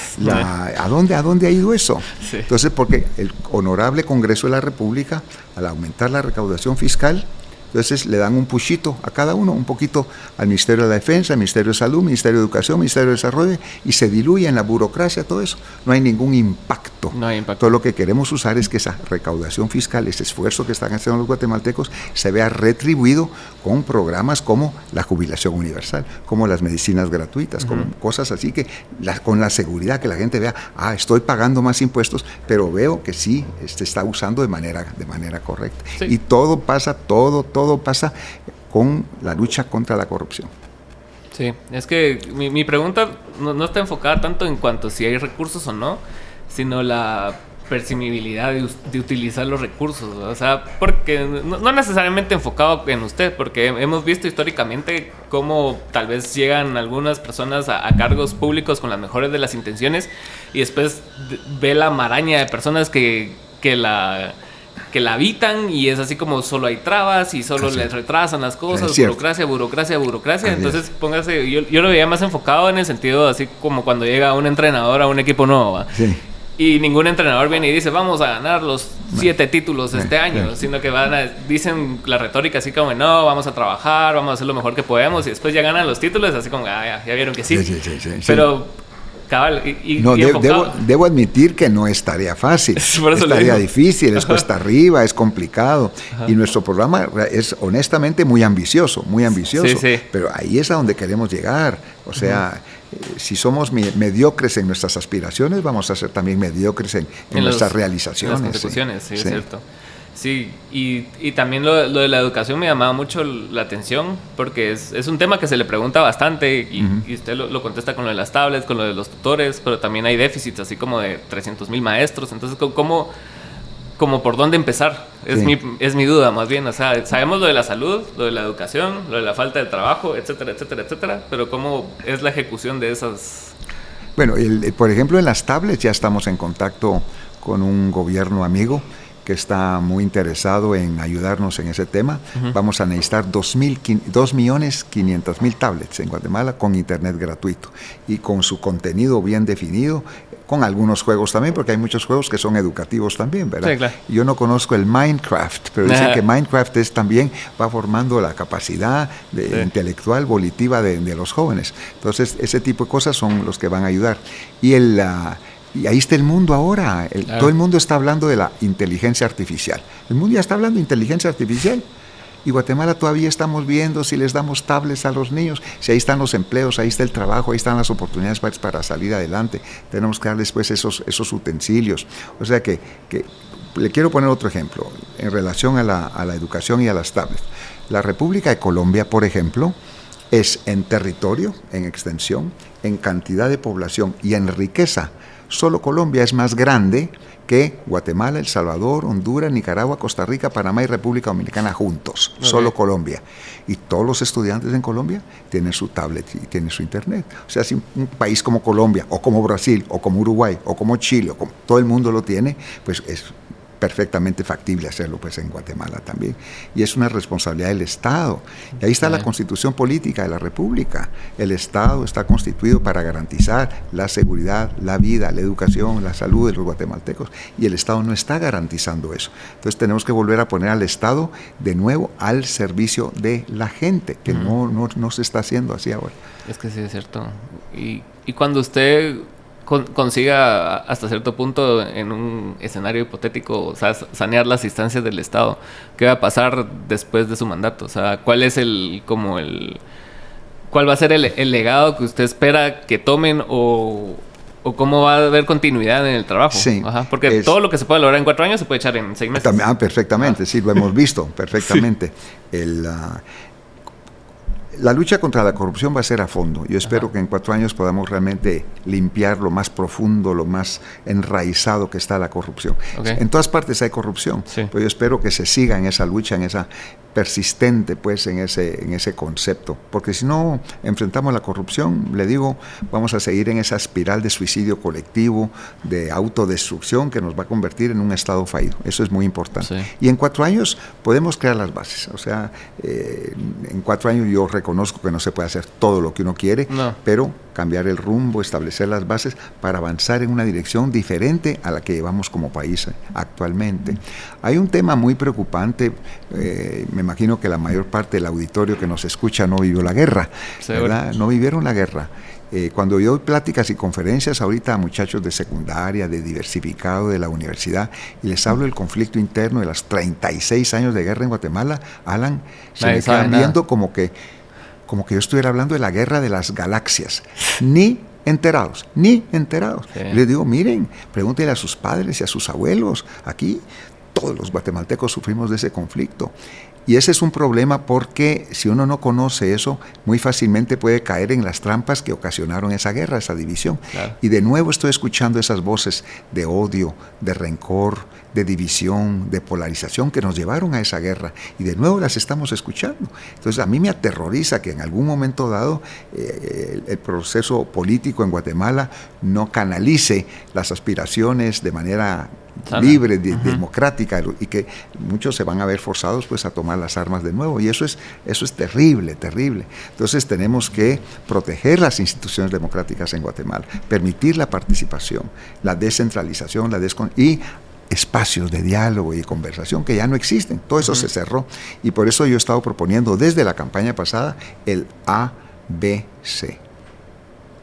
¿a, dónde, ¿A dónde ha ido eso? Entonces, porque el honorable Congreso de la República, al aumentar la recaudación fiscal, entonces le dan un puchito a cada uno, un poquito al Ministerio de la Defensa, al Ministerio de Salud, Ministerio de Educación, Ministerio de Desarrollo, y se diluye en la burocracia todo eso. No hay ningún impacto. No hay impacto. Todo lo que queremos usar es que esa recaudación fiscal, ese esfuerzo que están haciendo los guatemaltecos, se vea retribuido con programas como la jubilación universal, como las medicinas gratuitas, como cosas así que con la seguridad que la gente vea, ah, estoy pagando más impuestos, pero veo que sí, se este está usando de manera, de manera correcta. Y todo pasa, todo, todo todo pasa con la lucha contra la corrupción. Sí, es que mi, pregunta no, está enfocada tanto en cuanto si hay recursos o no, sino la percibibilidad de, utilizar los recursos. O sea, porque no, necesariamente enfocado en usted, porque hemos visto históricamente cómo tal vez llegan algunas personas a, a cargos públicos con las mejores de las intenciones y después ve la maraña de personas que, que la que la habitan y es así como solo hay trabas y solo les retrasan las cosas, burocracia, burocracia, burocracia. Entonces, póngase, yo, yo, lo veía más enfocado en el sentido así como cuando llega un entrenador a un equipo nuevo. Y ningún entrenador viene y dice, vamos a ganar los siete títulos este año, sino que van a, dicen la retórica así como, no, vamos a trabajar, vamos a hacer lo mejor que podemos y después ya ganan los títulos, así como, ah, ya, vieron que sí. Pero no, debo, admitir que no es tarea fácil. (laughs) es tarea difícil, es cuesta arriba, es complicado. Y nuestro programa es honestamente muy ambicioso, muy ambicioso. Pero ahí es a donde queremos llegar. O sea, eh, si somos mediocres en nuestras aspiraciones, vamos a ser también mediocres en, nuestras realizaciones. sí, es cierto. Sí, y, y también lo, lo, de la educación me llamaba mucho la atención porque es, es un tema que se le pregunta bastante y, y usted lo, lo, contesta con lo de las tablets, con lo de los tutores, pero también hay déficits así como de 300 mil maestros. Entonces, ¿cómo, cómo por dónde empezar? Es, mi, es mi duda más bien. O sea, sabemos lo de la salud, lo de la educación, lo de la falta de trabajo, etcétera, etcétera, etcétera, pero ¿cómo es la ejecución de esas? Bueno, el, por ejemplo, en las tablets ya estamos en contacto con un gobierno amigo que está muy interesado en ayudarnos en ese tema. Vamos a necesitar 2.500.000 millones mil tablets en Guatemala con internet gratuito y con su contenido bien definido, con algunos juegos también, porque hay muchos juegos que son educativos también, ¿verdad? Yo no conozco el Minecraft, pero dicen que Minecraft es también va formando la capacidad intelectual, volitiva de, los jóvenes. Entonces, ese tipo de cosas son los que van a ayudar. Y el... Y ahí está el mundo ahora. Todo el mundo está hablando de la inteligencia artificial. El mundo ya está hablando de inteligencia artificial. Y Guatemala todavía estamos viendo si les damos tablets a los niños, si ahí están los empleos, ahí está el trabajo, ahí están las oportunidades para, salir adelante. Tenemos que darles pues esos, esos utensilios. O sea que, le quiero poner otro ejemplo en relación a la, a la educación y a las tablets. La República de Colombia, por ejemplo, es en territorio, en extensión, en cantidad de población y en riqueza. Solo Colombia es más grande que Guatemala, El Salvador, Honduras, Nicaragua, Costa Rica, Panamá y República Dominicana juntos, solo Colombia. Y todos los estudiantes en Colombia tienen su tablet y tienen su internet. O sea, si un país como Colombia, o como Brasil, o como Uruguay, o como Chile, o como todo el mundo lo tiene, pues es perfectamente factible hacerlo pues en Guatemala también. Y es una responsabilidad del Estado. Y ahí está la constitución política de la República. El Estado está constituido para garantizar la seguridad, la vida, la educación, la salud de los guatemaltecos. Y el Estado no está garantizando eso. Entonces tenemos que volver a poner al Estado de nuevo al servicio de la gente, que no, no, no, se está haciendo así ahora. Es que sí, es cierto. Y, y cuando usted consiga hasta cierto punto en un escenario hipotético, o sea, sanear las instancias del Estado, ¿qué va a pasar después de su mandato? O sea, ¿cuál es el como el cuál va a ser el, legado que usted espera que tomen o, cómo va a haber continuidad en el trabajo? Sí, porque todo lo que se puede lograr en cuatro años se puede echar en seis meses. Ah, perfectamente, sí, lo hemos visto (laughs) perfectamente. El, ah, la lucha contra la corrupción va a ser a fondo. Yo espero que en cuatro años podamos realmente limpiar lo más profundo, lo más enraizado que está la corrupción. En todas partes hay corrupción, pero yo espero que se siga en esa lucha, en esa, persistente pues en ese, en ese concepto, porque si no enfrentamos la corrupción, le digo, vamos a seguir en esa espiral de suicidio colectivo, de autodestrucción que nos va a convertir en un estado fallido. Eso es muy importante. Y en cuatro años podemos crear las bases. O sea, eh, en cuatro años yo reconozco que no se puede hacer todo lo que uno quiere, pero cambiar el rumbo, establecer las bases para avanzar en una dirección diferente a la que llevamos como país actualmente. Hay un tema muy preocupante, eh, me imagino que la mayor parte del auditorio que nos escucha no vivió la guerra, ¿verdad? No vivieron la guerra. Eh, cuando yo doy pláticas y conferencias ahorita a muchachos de secundaria, de diversificado, de la universidad, y les hablo del conflicto interno de los 36 años de guerra en Guatemala, Alan, se me quedan viendo como que como que yo estuviera hablando de la guerra de las galaxias. Ni enterados, ni enterados. Les digo, miren, pregúntenle a sus padres y a sus abuelos. Aquí todos los guatemaltecos sufrimos de ese conflicto. Y ese es un problema porque si uno no conoce eso, muy fácilmente puede caer en las trampas que ocasionaron esa guerra, esa división. Y de nuevo estoy escuchando esas voces de odio, de rencor, de división, de polarización que nos llevaron a esa guerra. Y de nuevo las estamos escuchando. Entonces a mí me aterroriza que en algún momento dado eh, el, proceso político en Guatemala no canalice las aspiraciones de manera libre, democrática, y que muchos se van a ver forzados pues a tomar las armas de nuevo. Y eso es, eso es terrible, terrible. Entonces tenemos que proteger las instituciones democráticas en Guatemala, permitir la participación, la descentralización, la descon y espacios de diálogo y conversación que ya no existen. Todo eso se cerró. Y por eso yo he estado proponiendo desde la campaña pasada el ABC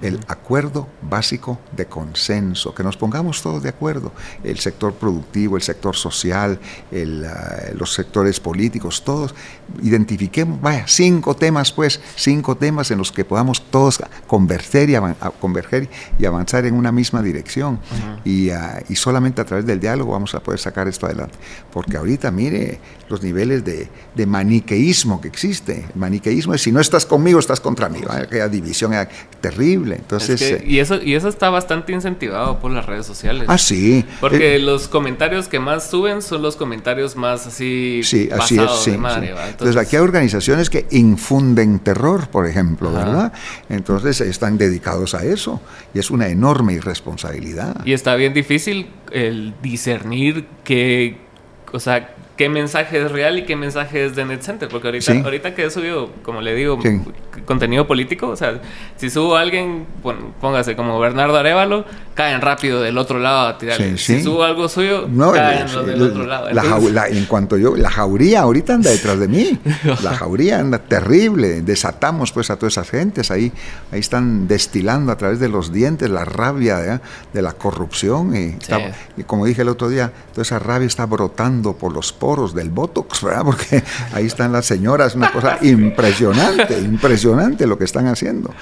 el acuerdo básico de consenso, que nos pongamos todos de acuerdo, el sector productivo, el sector social, ah, los sectores políticos, todos identifiquemos, vaya, cinco temas pues, cinco temas en los que podamos todos converger y, converger y avanzar en una misma dirección. y, ah, y, solamente a través del diálogo vamos a poder sacar esto adelante. Porque ahorita, mire, los niveles de, de maniqueísmo que existe. El maniqueísmo es si no estás conmigo, estás contra mí. Aquella división terrible entonces, eh, y, eso, y eso está bastante incentivado por las redes sociales. Ah, sí. Porque eh, los comentarios que más suben son los comentarios más así. Sí, así es. Sí, Entonces, aquí hay organizaciones que infunden terror, por ejemplo, ¿verdad? Entonces están dedicados a eso. Y es una enorme irresponsabilidad. Y está bien difícil el discernir que. O sea, qué mensaje es real y qué mensaje es de NetCenter. Porque ahorita, ahorita que he subido, como le digo, contenido político, o sea, si subo a alguien, póngase como Bernardo Arevalo, caen rápido del otro lado a tirarle. Si subo algo suyo, caen del otro lado. en cuanto yo, la jauría ahorita anda detrás de mí. (laughs) La jauría anda terrible. Desatamos pues a todas esas gentes. Ahí, ahí están destilando a través de los dientes la rabia de la corrupción. Y, y como dije el otro día, toda esa rabia está brotando por los poros del Botox, ¿verdad? Porque ahí están las señoras, una cosa impresionante, impresionante lo que están haciendo.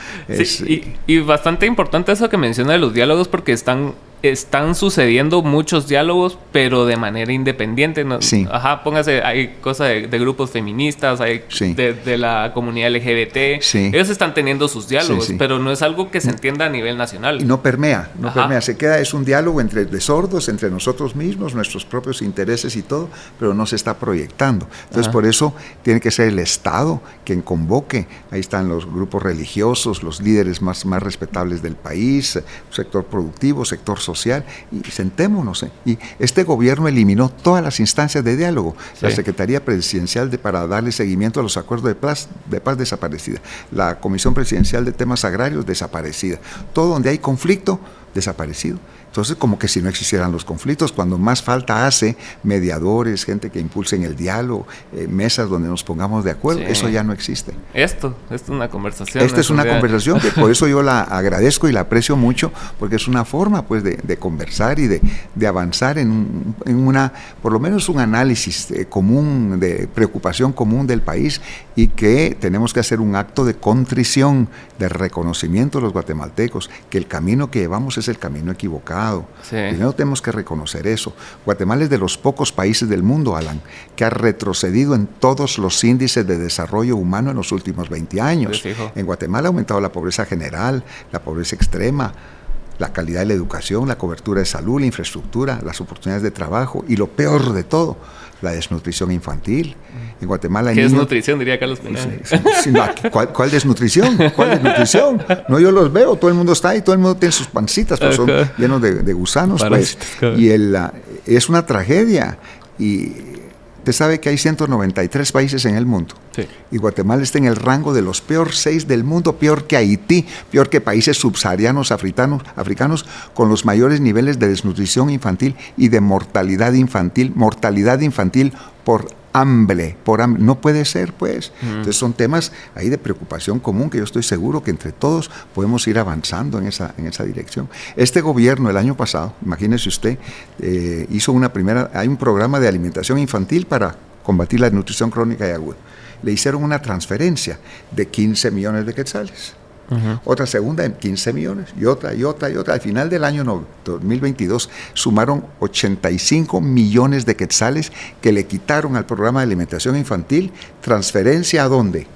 y, bastante importante eso que menciona de los diálogos porque están están sucediendo muchos diálogos, pero de manera independiente. ¿no? Sí. Ajá, póngase, hay cosas de, grupos feministas, hay de, la comunidad LGBT. Sí. Ellos están teniendo sus diálogos, pero no es algo que se entienda a nivel nacional. Y no permea, no permea. Se queda, es un diálogo entre de sordos, entre nosotros mismos, nuestros propios intereses y todo, pero no se está proyectando. Entonces, por eso tiene que ser el Estado quien convoque. Ahí están los grupos religiosos, los líderes más, más respetables del país, sector productivo, sector social, y sentémonos. ¿eh? Y este gobierno eliminó todas las instancias de diálogo. La Secretaría Presidencial de, para darle seguimiento a los acuerdos de paz, de paz desaparecida. La Comisión Presidencial de Temas Agrarios desaparecida. Todo donde hay conflicto, desaparecido. Entonces, como que si no existieran los conflictos, cuando más falta hace mediadores, gente que impulsen el diálogo, eh, mesas donde nos pongamos de acuerdo, eso ya no existe. Esto, esto es una conversación. Esta es una conversación que por (laughs) eso yo la agradezco y la aprecio mucho, porque es una forma pues de, conversar y de, avanzar en, una, por lo menos un análisis eh, común, de preocupación común del país y que tenemos que hacer un acto de contrición, de reconocimiento de los guatemaltecos, que el camino que llevamos es el camino equivocado Primero tenemos que reconocer eso. Guatemala es de los pocos países del mundo, Alan, que ha retrocedido en todos los índices de desarrollo humano en los últimos 20 años. En Guatemala ha aumentado la pobreza general, la pobreza extrema, la calidad de la educación, la cobertura de salud, la infraestructura, las oportunidades de trabajo y lo peor de todo, la desnutrición infantil. En Guatemala ¿Qué desnutrición, diría Carlos ¿cuál, desnutrición? ¿Cuál desnutrición? No, yo los veo, todo el mundo está ahí, todo el mundo tiene sus pancitas, pues son llenos de, gusanos, pues. Y el, es una tragedia. Y Usted sabe que hay 193 países en el mundo. Y Guatemala está en el rango de los peor seis del mundo, peor que Haití, peor que países subsaharianos africanos, africanos con los mayores niveles de desnutrición infantil y de mortalidad infantil, mortalidad infantil por hambre, por hambre. No puede ser, pues. Entonces son temas ahí de preocupación común que yo estoy seguro que entre todos podemos ir avanzando en esa, en esa dirección. Este gobierno el año pasado, imagínese usted, eh, hizo una primera, hay un programa de alimentación infantil para combatir la desnutrición crónica y aguda. Le hicieron una transferencia de 15 millones de quetzales otra segunda en 15 millones y otra y otra y otra. Al final del año 2022 sumaron 85 millones de quetzales que le quitaron al programa de alimentación infantil. ¿Transferencia a dónde?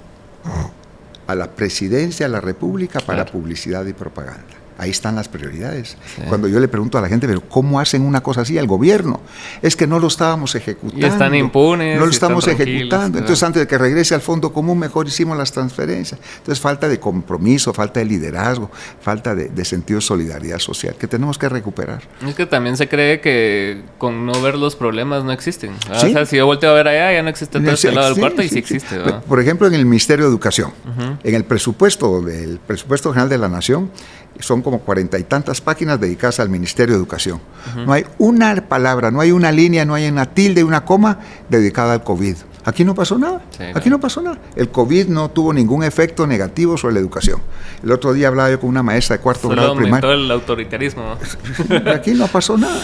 A la presidencia de la República para publicidad y propaganda. Ahí están las prioridades. Cuando yo le pregunto a la gente, pero ¿cómo hacen una cosa así al gobierno? Es que no lo estábamos ejecutando. Y están impunes. No lo estamos ejecutando. Entonces, antes de que regrese al fondo común, mejor hicimos las transferencias. Entonces, falta de compromiso, falta de liderazgo, falta de, sentido de solidaridad social que tenemos que recuperar. Es que también se cree que con no ver los problemas no existen. O sea, si yo volteo a ver allá, ya no existe todo este lado del cuarto y sí, existe. Por ejemplo, en el Ministerio de Educación, en el presupuesto del presupuesto general de la Nación, son como cuarenta y tantas páginas dedicadas al Ministerio de Educación. No hay una palabra, no hay una línea, no hay una tilde, una coma dedicada al COVID. Aquí no pasó nada. Aquí no pasó nada. El COVID no tuvo ningún efecto negativo sobre la educación. El otro día hablaba yo con una maestra de cuarto grado primaria. el autoritarismo. (laughs) Aquí no pasó nada.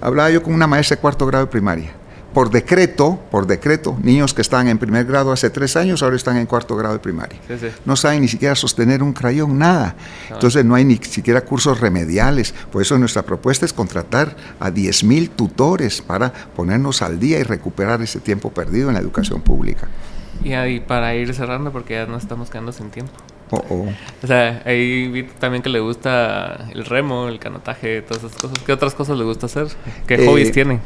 Hablaba yo con una maestra de cuarto grado de primaria por decreto, por decreto, niños que estaban en primer grado hace tres años, ahora están en cuarto grado de primaria. No saben ni siquiera sostener un crayón, nada. Ah. Entonces no hay ni siquiera cursos remediales. Por eso nuestra propuesta es contratar a 10.000 tutores para ponernos al día y recuperar ese tiempo perdido en la educación pública. Y ahí para ir cerrando, porque ya no estamos quedando sin tiempo. Oh, oh. O sea, ahí vi también que le gusta el remo, el canotaje, todas esas cosas. ¿Qué otras cosas le gusta hacer? ¿Qué hobbies eh, tiene?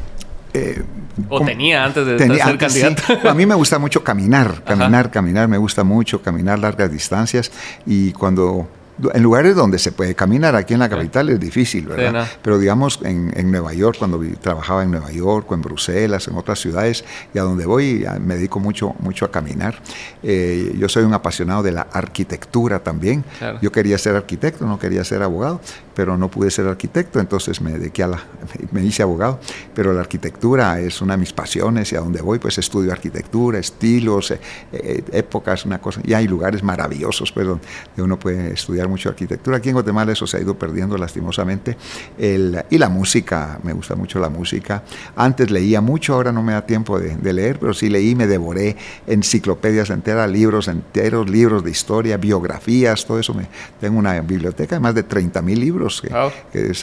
Eh, o tenía antes de ser candidato. (laughs) A mí me gusta mucho caminar, caminar, caminar, me gusta mucho caminar largas distancias y cuando en lugares donde se puede caminar, aquí en la capital es difícil, ¿verdad? Pero digamos en, Nueva York, cuando trabajaba en Nueva York o en Bruselas, en otras ciudades, y a donde voy me dedico mucho, mucho a caminar. Eh, yo soy un apasionado de la arquitectura también. Yo quería ser arquitecto, no quería ser abogado, pero no pude ser arquitecto, entonces me dediqué a la, (laughs) me hice abogado. Pero la arquitectura es una de mis pasiones y a donde voy pues estudio arquitectura, estilos, eh, eh, épocas, una cosa. Y hay lugares maravillosos, pues, donde uno puede estudiar mucho arquitectura. Aquí en Guatemala eso se ha ido perdiendo lastimosamente. El, y la música, me gusta mucho la música. Antes leía mucho, ahora no me da tiempo de, leer, pero sí leí, me devoré enciclopedias enteras, libros enteros, libros de historia, biografías, todo eso. Me, tengo una biblioteca de más de 30 mil libros artículos, que,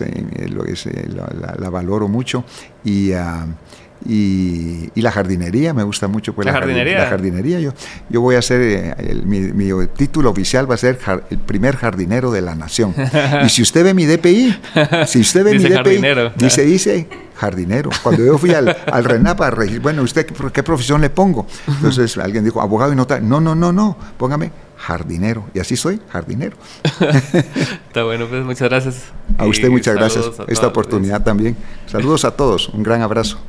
la, valoro mucho. Y, ah, y, la jardinería, me gusta mucho. Pues, la, jardinería. la jardinería. Yo, yo voy a ser, eh, mi, título oficial va a ser el primer jardinero de la nación. (laughs) y si usted ve mi DPI, si usted ve mi DPI, dice, dice jardinero. Cuando yo fui al, al RENAPA, bueno, ¿usted qué, profesión le pongo? Entonces alguien dijo, abogado y notario. No, no, no, no, póngame jardinero. Y así soy, jardinero. (laughs) Está bueno, pues muchas gracias. A usted muchas gracias. Esta oportunidad también. Saludos a todos, un gran abrazo.